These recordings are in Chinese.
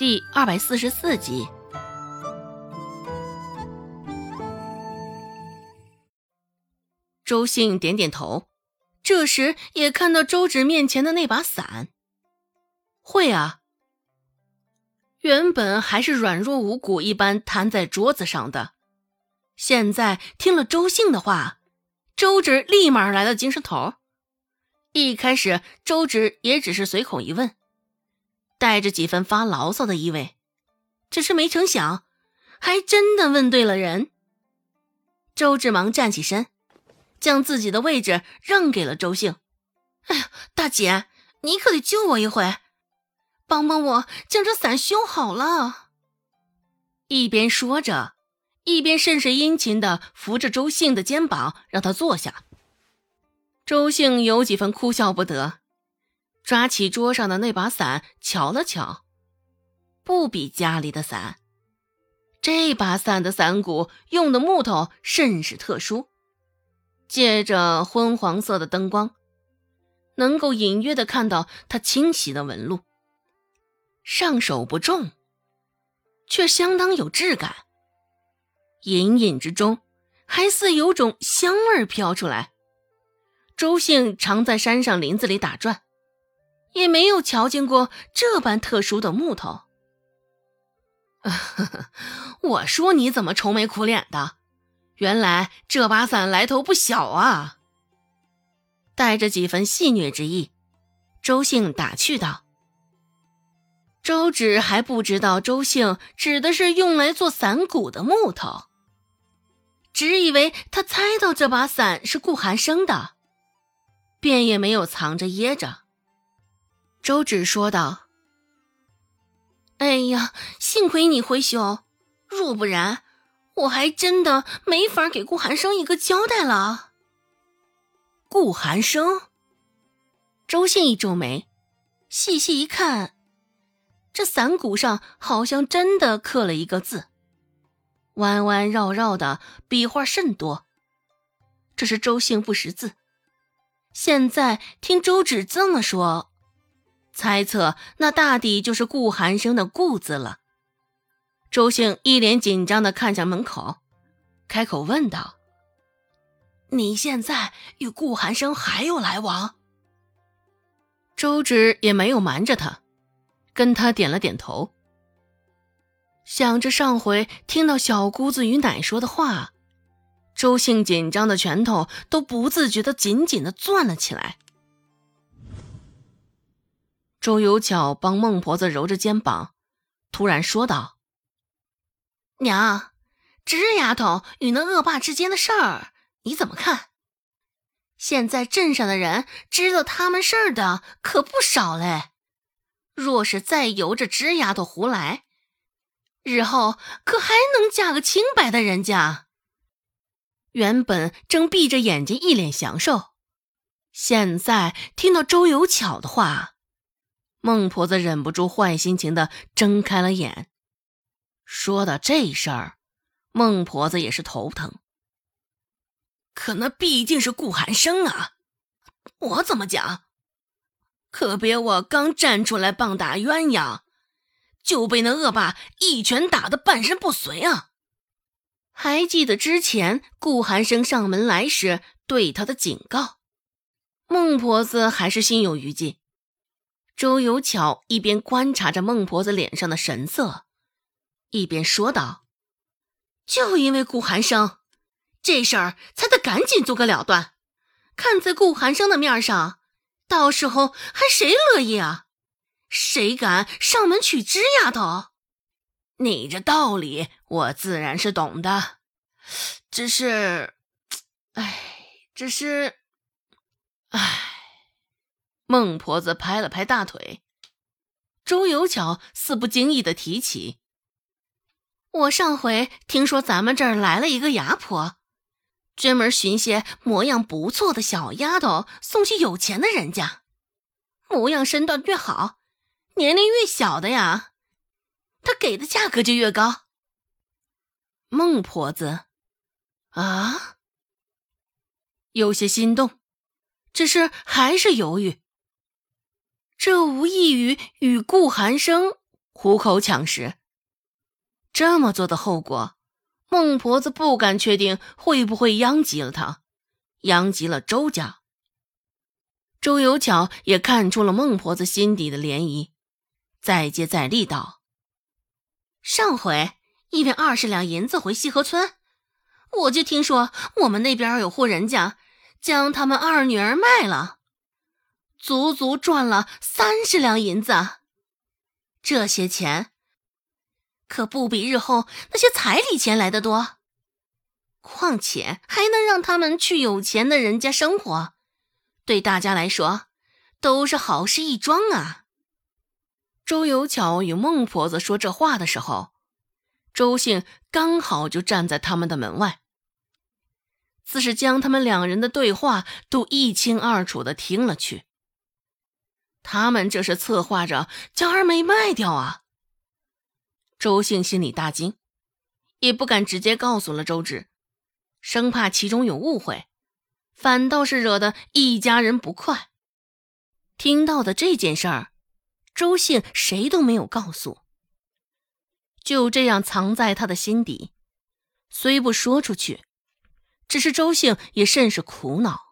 第二百四十四集。周信点点头，这时也看到周芷面前的那把伞。会啊，原本还是软弱无骨一般瘫在桌子上的，现在听了周信的话，周芷立马来了精神头。一开始，周芷也只是随口一问。带着几分发牢骚的意味，只是没成想，还真的问对了人。周志忙站起身，将自己的位置让给了周兴。哎呀，大姐，你可得救我一回，帮帮我将这伞修好了。一边说着，一边甚是殷勤的扶着周兴的肩膀，让他坐下。周兴有几分哭笑不得。抓起桌上的那把伞，瞧了瞧，不比家里的伞。这把伞的伞骨用的木头甚是特殊，借着昏黄色的灯光，能够隐约的看到它清晰的纹路。上手不重，却相当有质感。隐隐之中，还似有种香味飘出来。周兴常在山上林子里打转。也没有瞧见过这般特殊的木头。我说你怎么愁眉苦脸的？原来这把伞来头不小啊！带着几分戏谑之意，周兴打趣道。周芷还不知道周兴指的是用来做伞骨的木头，只以为他猜到这把伞是顾寒生的，便也没有藏着掖着。周芷说道：“哎呀，幸亏你会修，若不然，我还真的没法给顾寒生一个交代了。”顾寒生，周信一皱眉，细细一看，这伞骨上好像真的刻了一个字，弯弯绕绕的笔画甚多。这是周姓不识字，现在听周芷这么说。猜测那大抵就是顾寒生的“顾”字了。周兴一脸紧张的看向门口，开口问道：“你现在与顾寒生还有来往？”周芷也没有瞒着他，跟他点了点头。想着上回听到小姑子与奶说的话，周兴紧张的拳头都不自觉的紧紧的攥了起来。周有巧帮孟婆子揉着肩膀，突然说道：“娘，芝丫头与那恶霸之间的事儿，你怎么看？现在镇上的人知道他们事儿的可不少嘞。若是再由着芝丫头胡来，日后可还能嫁个清白的人家？”原本正闭着眼睛一脸享受，现在听到周有巧的话。孟婆子忍不住坏心情的睁开了眼。说到这事儿，孟婆子也是头疼。可那毕竟是顾寒生啊，我怎么讲？可别我刚站出来棒打鸳鸯，就被那恶霸一拳打得半身不遂啊！还记得之前顾寒生上门来时对他的警告，孟婆子还是心有余悸。周有巧一边观察着孟婆子脸上的神色，一边说道：“就因为顾寒生，这事儿才得赶紧做个了断。看在顾寒生的面上，到时候还谁乐意啊？谁敢上门娶芝丫头？你这道理我自然是懂的，只是，哎，只是，哎。”孟婆子拍了拍大腿，周有巧似不经意的提起：“我上回听说咱们这儿来了一个牙婆，专门寻些模样不错的小丫头送去有钱的人家，模样身段越好，年龄越小的呀，她给的价格就越高。”孟婆子，啊，有些心动，只是还是犹豫。这无异于与顾寒生虎口抢食。这么做的后果，孟婆子不敢确定会不会殃及了他，殃及了周家。周有巧也看出了孟婆子心底的涟漪，再接再厉道：“上回因为二十两银子回西河村，我就听说我们那边有户人家将他们二女儿卖了，足足赚了三十两银子。这些钱可不比日后那些彩礼钱来的多，况且还能让他们去有钱的人家生活。”对大家来说，都是好事一桩啊。周有巧与孟婆子说这话的时候，周姓刚好就站在他们的门外，自是将他们两人的对话都一清二楚的听了去。他们这是策划着将二妹卖掉啊！周兴心里大惊，也不敢直接告诉了周芷，生怕其中有误会。反倒是惹得一家人不快。听到的这件事儿，周兴谁都没有告诉，就这样藏在他的心底，虽不说出去，只是周兴也甚是苦恼。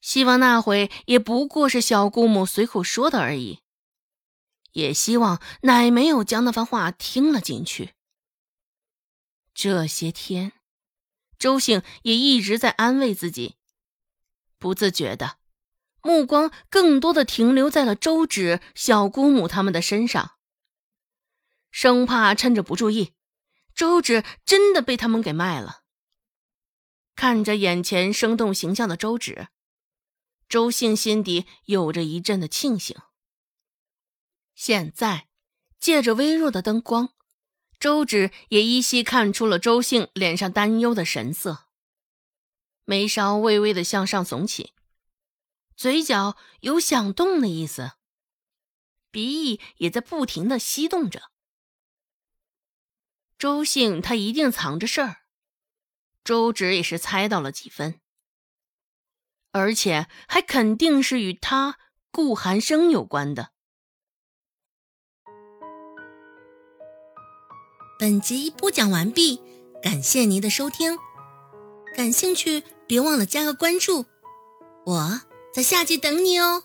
希望那回也不过是小姑母随口说的而已，也希望奶没有将那番话听了进去。这些天，周兴也一直在安慰自己。不自觉的，目光更多的停留在了周芷、小姑母他们的身上，生怕趁着不注意，周芷真的被他们给卖了。看着眼前生动形象的周芷，周兴心底有着一阵的庆幸。现在，借着微弱的灯光，周芷也依稀看出了周兴脸上担忧的神色。眉梢微微的向上耸起，嘴角有想动的意思，鼻翼也在不停的吸动着。周兴他一定藏着事儿，周芷也是猜到了几分，而且还肯定是与他顾寒生有关的。本集播讲完毕，感谢您的收听，感兴趣。别忘了加个关注，我在下集等你哦。